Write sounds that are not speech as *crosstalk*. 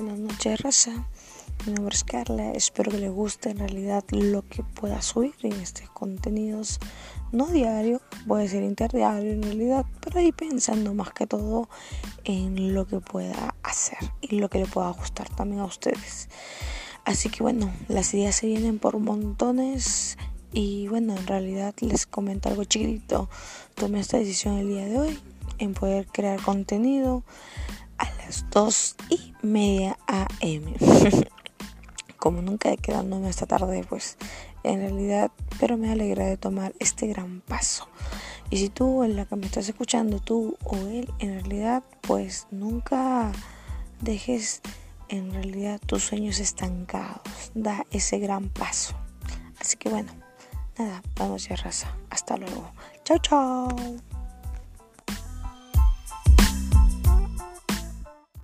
noches, raza. Mi nombre es Carla. Espero que les guste en realidad lo que pueda subir en estos contenidos. No diario, puede ser interdiario en realidad, pero ahí pensando más que todo en lo que pueda hacer y lo que le pueda gustar también a ustedes. Así que bueno, las ideas se vienen por montones. Y bueno, en realidad les comento algo chiquitito. Tomé esta decisión el día de hoy en poder crear contenido las 2 y media am. *laughs* Como nunca quedándome esta tarde, pues en realidad, pero me alegra de tomar este gran paso. Y si tú, en la que me estás escuchando, tú o él, en realidad, pues nunca dejes en realidad tus sueños estancados. Da ese gran paso. Así que bueno, nada, vamos ya raza. Hasta luego. Chao, chao.